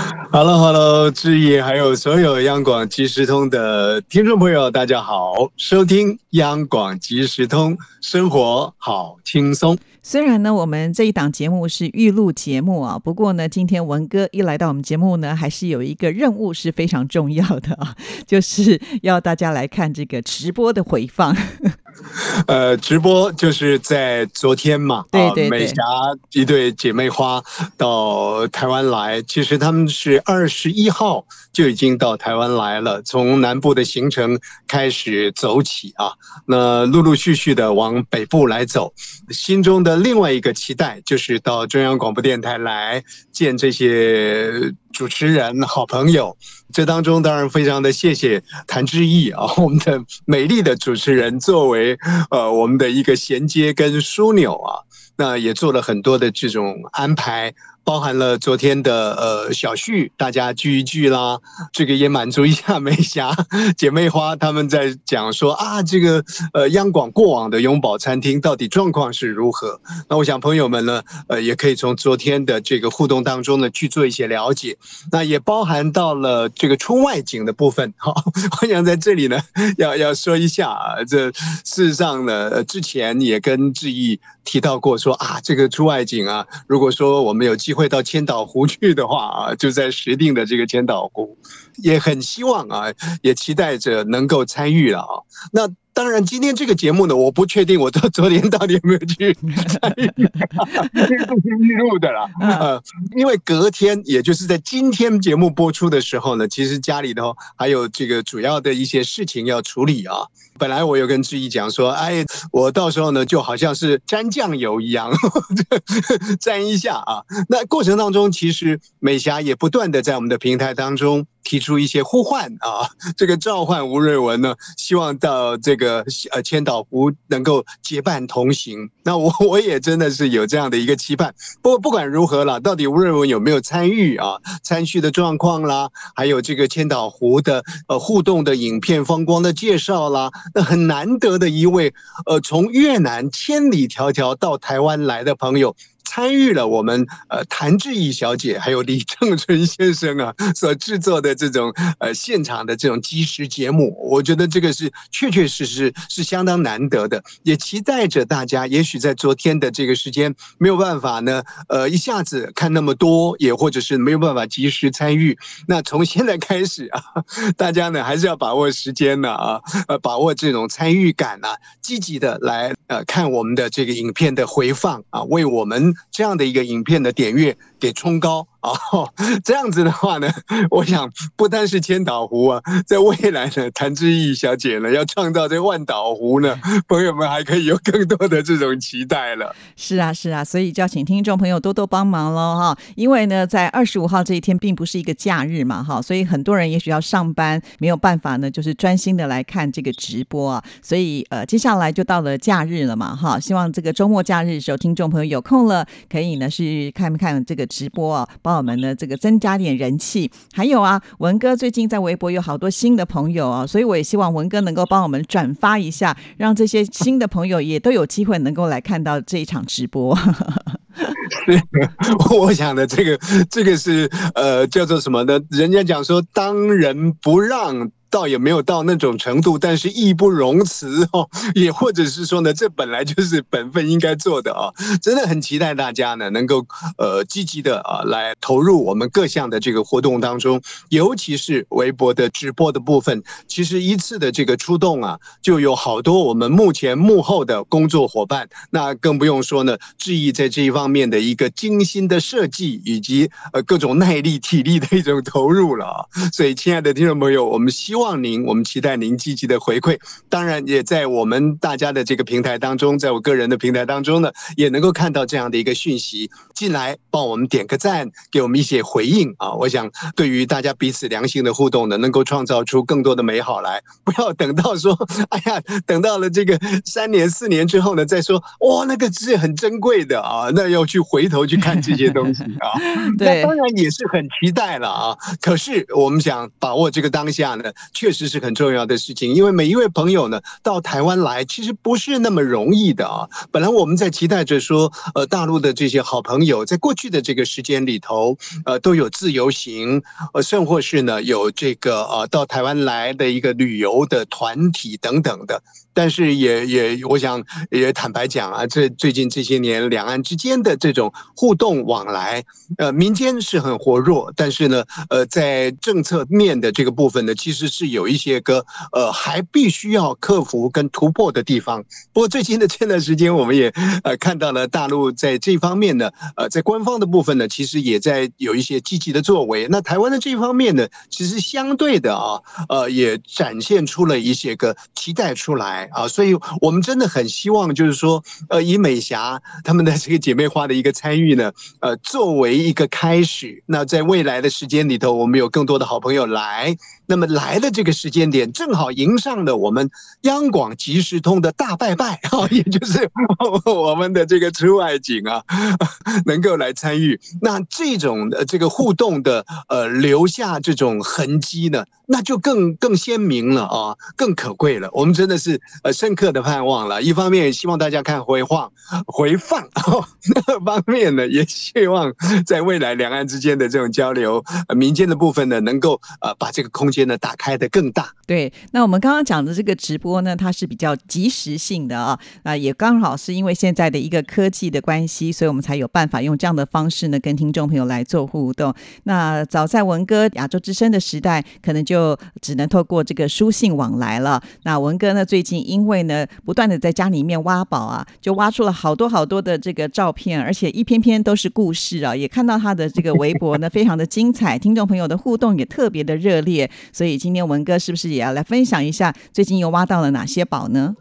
Hello，Hello，志毅，还有所有央广即时通的听众朋友，大家好，收听央广即时通，生活好轻松。虽然呢，我们这一档节目是预录节目啊，不过呢，今天文哥一来到我们节目呢，还是有一个任务是非常重要的啊，就是要大家来看这个直播的回放。呃，直播就是在昨天嘛，对对美霞一对姐妹花到台湾来，其实他们是二十一号就已经到台湾来了，从南部的行程开始走起啊，那陆陆续续的往北部来走，心中的另外一个期待就是到中央广播电台来见这些。主持人、好朋友，这当中当然非常的谢谢谭志毅啊，我们的美丽的主持人，作为呃我们的一个衔接跟枢纽啊，那也做了很多的这种安排。包含了昨天的呃小旭，大家聚一聚啦，这个也满足一下美霞姐妹花他们在讲说啊，这个呃央广过往的永宝餐厅到底状况是如何？那我想朋友们呢，呃也可以从昨天的这个互动当中呢去做一些了解。那也包含到了这个出外景的部分，好，我想在这里呢要要说一下啊，这事实上呢之前也跟志毅提到过说啊，这个出外景啊，如果说我们有机机会到千岛湖去的话啊，就在石定的这个千岛湖，也很希望啊，也期待着能够参与了啊。那当然，今天这个节目呢，我不确定我昨昨天到底有没有去参与，预录的啦。呃，因为隔天，也就是在今天节目播出的时候呢，其实家里头还有这个主要的一些事情要处理啊。本来我有跟志毅讲说，哎，我到时候呢就好像是沾酱油一样，沾一下啊。那过程当中，其实美霞也不断的在我们的平台当中。提出一些呼唤啊，这个召唤吴瑞文呢，希望到这个呃千岛湖能够结伴同行。那我 我也真的是有这样的一个期盼。不过不管如何了，到底吴瑞文有没有参与啊？参叙的状况啦，还有这个千岛湖的呃互动的影片风光的介绍啦，那很难得的一位呃从越南千里迢迢到台湾来的朋友。参与了我们呃谭志毅小姐还有李正春先生啊 所制作的这种呃现场的这种即时节目，我觉得这个是确确实实是相当难得的，也期待着大家。也许在昨天的这个时间没有办法呢，呃一下子看那么多，也或者是没有办法及时参与。那从现在开始啊，大家呢还是要把握时间呢啊，呃把握这种参与感呢，积极的来呃看我们的这个影片的回放啊，为我们。这样的一个影片的点阅给冲高。哦，这样子的话呢，我想不单是千岛湖啊，在未来呢，谭志毅小姐呢要创造这万岛湖呢，朋友们还可以有更多的这种期待了。是啊，是啊，所以就要请听众朋友多多帮忙喽哈，因为呢，在二十五号这一天并不是一个假日嘛哈，所以很多人也许要上班，没有办法呢，就是专心的来看这个直播啊。所以呃，接下来就到了假日了嘛哈，希望这个周末假日的时候，听众朋友有空了，可以呢是看看这个直播啊。帮我们呢，这个增加点人气。还有啊，文哥最近在微博有好多新的朋友啊，所以我也希望文哥能够帮我们转发一下，让这些新的朋友也都有机会能够来看到这一场直播。是，我想的这个，这个是呃，叫做什么呢？人家讲说，当仁不让。倒也没有到那种程度，但是义不容辞哦，也或者是说呢，这本来就是本分应该做的啊，真的很期待大家呢能够呃积极的啊来投入我们各项的这个活动当中，尤其是微博的直播的部分，其实一次的这个出动啊，就有好多我们目前幕后的工作伙伴，那更不用说呢，志毅在这一方面的一个精心的设计以及呃各种耐力体力的一种投入了啊，所以亲爱的听众朋友，我们希望。望您，我们期待您积极的回馈。当然，也在我们大家的这个平台当中，在我个人的平台当中呢，也能够看到这样的一个讯息进来，帮我们点个赞，给我们一些回应啊！我想，对于大家彼此良性的互动呢，能够创造出更多的美好来。不要等到说，哎呀，等到了这个三年四年之后呢，再说哇，那个是很珍贵的啊，那要去回头去看这些东西啊。对，当然也是很期待了啊。可是我们想把握这个当下呢，确实是很重要的事情，因为每一位朋友呢到台湾来，其实不是那么容易的啊。本来我们在期待着说，呃，大陆的这些好朋友，在过去的这个时间里头，呃，都有自由行，呃，甚或是呢有这个呃到台湾来的一个旅游的团体等等的。但是也也，我想也坦白讲啊，这最近这些年两岸之间的这种互动往来，呃，民间是很活络，但是呢，呃，在政策面的这个部分呢，其实是有一些个呃还必须要克服跟突破的地方。不过最近的这段时间，我们也呃看到了大陆在这方面呢，呃，在官方的部分呢，其实也在有一些积极的作为。那台湾的这方面呢，其实相对的啊，呃，也展现出了一些个期待出来。啊，所以我们真的很希望，就是说，呃，以美霞他们的这个姐妹花的一个参与呢，呃，作为一个开始，那在未来的时间里头，我们有更多的好朋友来。那么来的这个时间点，正好迎上了我们央广即时通的大拜拜啊，也就是 我们的这个出外景啊，能够来参与。那这种的这个互动的呃留下这种痕迹呢，那就更更鲜明了啊，更可贵了。我们真的是呃深刻的盼望了。一方面希望大家看回放回放，另一方面呢，也希望在未来两岸之间的这种交流，民间的部分呢，能够呃把这个空间。呢，打开的更大。对，那我们刚刚讲的这个直播呢，它是比较及时性的啊，啊，也刚好是因为现在的一个科技的关系，所以我们才有办法用这样的方式呢，跟听众朋友来做互动。那早在文哥亚洲之声的时代，可能就只能透过这个书信往来了。那文哥呢，最近因为呢，不断的在家里面挖宝啊，就挖出了好多好多的这个照片，而且一篇篇都是故事啊，也看到他的这个微博呢，非常的精彩，听众朋友的互动也特别的热烈。所以今天文哥是不是也要来分享一下最近又挖到了哪些宝呢？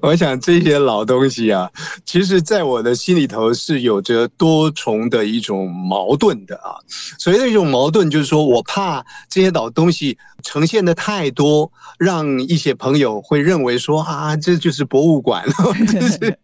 我想这些老东西啊，其实在我的心里。头是有着多重的一种矛盾的啊。所谓的一种矛盾，就是说我怕这些老东西呈现的太多，让一些朋友会认为说啊，这就是博物馆，就是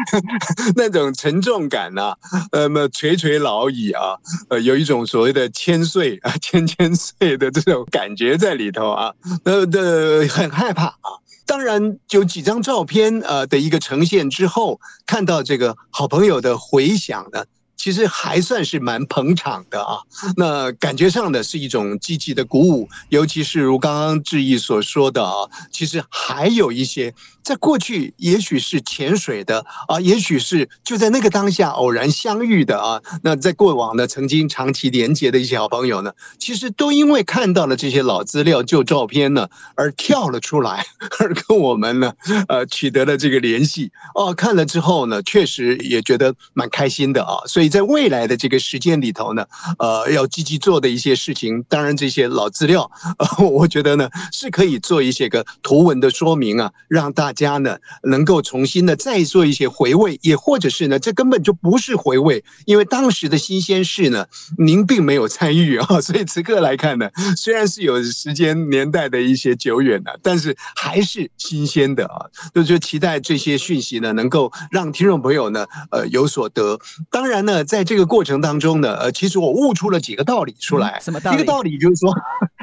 那种沉重感呐，呃，么垂垂老矣啊，呃，有一种所谓的千岁啊，千千岁的这种感觉在里头啊，呃的很害怕啊。当然，有几张照片呃的一个呈现之后，看到这个好朋友的回响呢。其实还算是蛮捧场的啊，那感觉上的是一种积极的鼓舞，尤其是如刚刚志毅所说的啊，其实还有一些在过去也许是潜水的啊，也许是就在那个当下偶然相遇的啊，那在过往呢曾经长期连接的一些好朋友呢，其实都因为看到了这些老资料、旧照片呢，而跳了出来，而跟我们呢呃取得了这个联系哦，看了之后呢，确实也觉得蛮开心的啊，所以。在未来的这个时间里头呢，呃，要积极做的一些事情，当然这些老资料，呃，我觉得呢是可以做一些个图文的说明啊，让大家呢能够重新的再做一些回味，也或者是呢，这根本就不是回味，因为当时的新鲜事呢，您并没有参与啊，所以此刻来看呢，虽然是有时间年代的一些久远的，但是还是新鲜的啊，就就期待这些讯息呢，能够让听众朋友呢，呃，有所得。当然呢。在这个过程当中呢，呃，其实我悟出了几个道理出来。什么道理？一个道理就是说，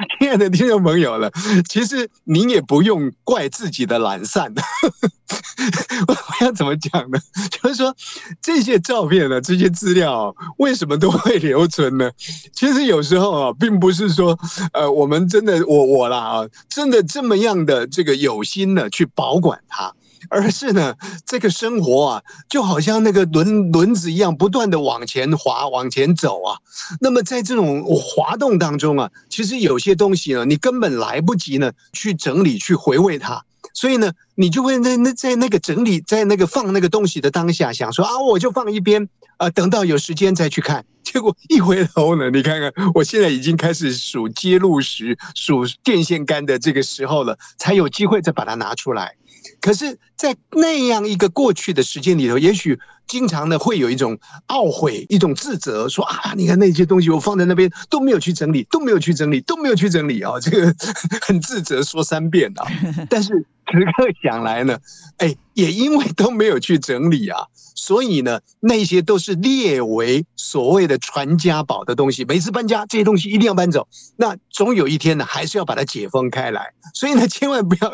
亲爱的听众朋友了，其实您也不用怪自己的懒散。我要怎么讲呢？就是说，这些照片呢，这些资料为什么都会留存呢？其实有时候啊，并不是说，呃，我们真的我我啦啊，真的这么样的这个有心的去保管它。而是呢，这个生活啊，就好像那个轮轮子一样，不断的往前滑、往前走啊。那么在这种滑动当中啊，其实有些东西呢，你根本来不及呢去整理、去回味它。所以呢，你就会那那在那个整理，在那个放那个东西的当下，想说啊，我就放一边啊，等到有时间再去看。结果一回头呢，你看看，我现在已经开始数接路时、数电线杆的这个时候了，才有机会再把它拿出来。可是，在那样一个过去的时间里头，也许经常呢会有一种懊悔、一种自责，说啊，你看那些东西我放在那边都没有去整理，都没有去整理，都没有去整理啊，这个 很自责，说三遍啊。但是此刻想想来呢，哎，也因为都没有去整理啊，所以呢，那些都是列为所谓的传家宝的东西。每次搬家，这些东西一定要搬走。那总有一天呢，还是要把它解封开来。所以呢，千万不要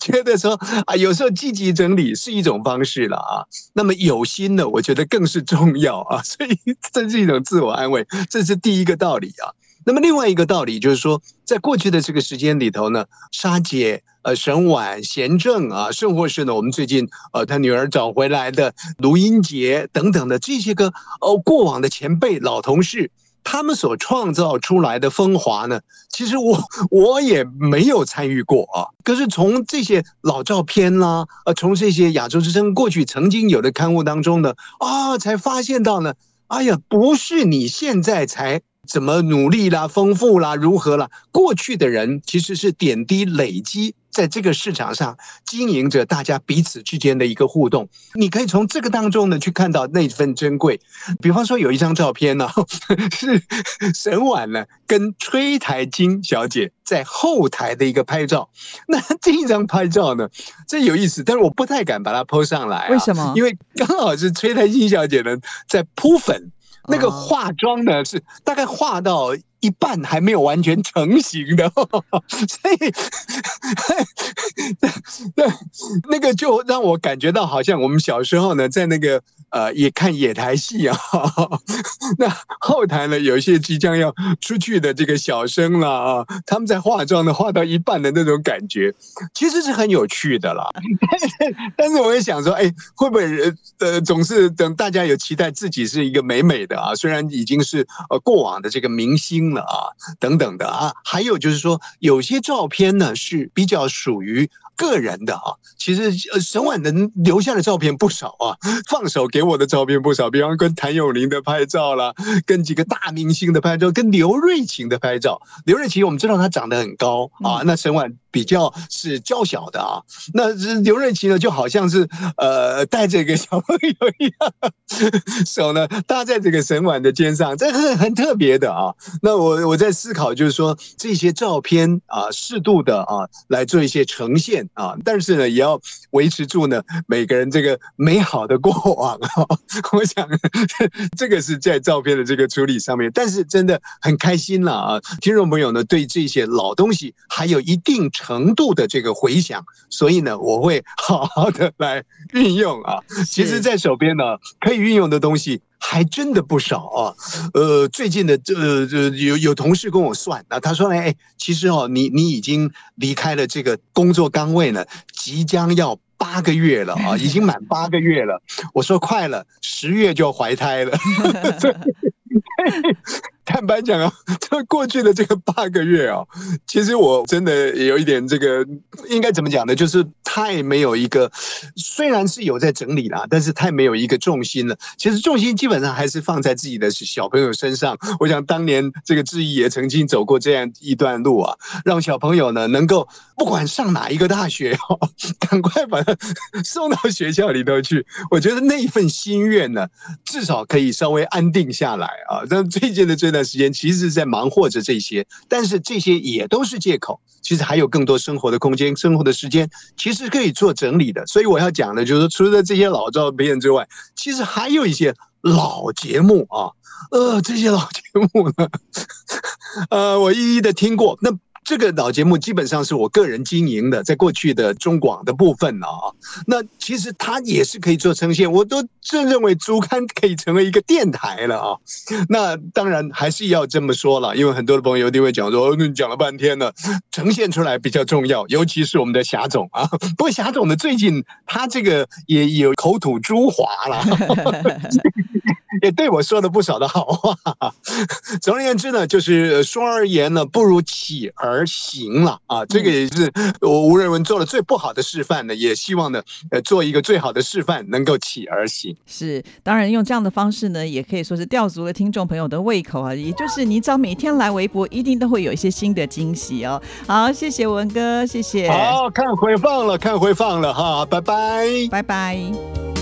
觉得说啊，有时候积极整理是一种方式了啊。那么有心的，我觉得更是重要啊。所以这是一种自我安慰，这是第一个道理啊。那么另外一个道理就是说，在过去的这个时间里头呢，沙姐、呃沈婉、贤正啊，甚或是呢我们最近呃他女儿找回来的卢英杰等等的这些个哦过往的前辈老同事，他们所创造出来的风华呢，其实我我也没有参与过啊。可是从这些老照片啦，呃从这些亚洲之声过去曾经有的刊物当中呢，啊才发现到呢，哎呀，不是你现在才。怎么努力啦，丰富啦，如何啦？过去的人其实是点滴累积，在这个市场上经营着大家彼此之间的一个互动。你可以从这个当中呢，去看到那份珍贵。比方说，有一张照片呢，是沈婉呢跟崔台金小姐在后台的一个拍照。那这一张拍照呢，这有意思，但是我不太敢把它 po 上来。为什么？因为刚好是崔台金小姐呢在铺粉。那个化妆呢，是大概化到一半还没有完全成型的，所以，对，那个就让我感觉到好像我们小时候呢，在那个。呃，也看野台戏啊。那后台呢，有一些即将要出去的这个小生了啊，他们在化妆的，化到一半的那种感觉，其实是很有趣的啦。但是，但是我也想说，哎，会不会呃，总是等大家有期待自己是一个美美的啊？虽然已经是呃过往的这个明星了啊，等等的啊。还有就是说，有些照片呢是比较属于。个人的啊，其实呃，沈婉能留下的照片不少啊，放手给我的照片不少，比方跟谭咏麟的拍照啦，跟几个大明星的拍照，跟刘瑞琴的拍照。刘瑞琴我们知道她长得很高啊，那沈婉。比较是娇小的啊，那刘瑞琪呢，就好像是呃带着一个小朋友一样，手呢搭在这个沈婉的肩上，这是很特别的啊。那我我在思考，就是说这些照片啊，适度的啊来做一些呈现啊，但是呢，也要维持住呢每个人这个美好的过往啊。我想 这个是在照片的这个处理上面，但是真的很开心了啊。听众朋友呢，对这些老东西还有一定。程度的这个回想，所以呢，我会好好的来运用啊。其实，在手边呢，可以运用的东西还真的不少啊。呃，最近的这这有有同事跟我算啊，他说：“哎，其实哦，你你已经离开了这个工作岗位呢，即将要八个月了啊，已经满八个月了。”我说：“快了，十月就要怀胎了。”坦白讲啊，这过去的这个八个月啊，其实我真的有一点这个，应该怎么讲呢？就是太没有一个，虽然是有在整理啦，但是太没有一个重心了。其实重心基本上还是放在自己的小朋友身上。我想当年这个志毅也曾经走过这样一段路啊，让小朋友呢能够不管上哪一个大学哦，赶快把他送到学校里头去。我觉得那一份心愿呢，至少可以稍微安定下来啊。但最近的这段。段时间其实是在忙活着这些，但是这些也都是借口。其实还有更多生活的空间、生活的时间，其实可以做整理的。所以我要讲的就是，除了这些老照片之外，其实还有一些老节目啊。呃，这些老节目呢，呃，我一一的听过。那。这个老节目基本上是我个人经营的，在过去的中广的部分啊，那其实它也是可以做呈现，我都正认为竹刊可以成为一个电台了啊。那当然还是要这么说了，因为很多的朋友一定会讲说，你讲了半天了，呈现出来比较重要，尤其是我们的霞总啊。不过霞总呢，最近他这个也有口吐珠华了。也对我说了不少的好话。总而言之呢，就是说而言呢，不如起而行了啊。这个也是我吴瑞文做了最不好的示范呢，也希望呢，呃，做一个最好的示范，能够起而行。是，当然用这样的方式呢，也可以说是吊足了听众朋友的胃口啊。也就是你只要每天来微博，一定都会有一些新的惊喜哦。好，谢谢文哥，谢谢。好看回放了，看回放了哈，拜拜，拜拜。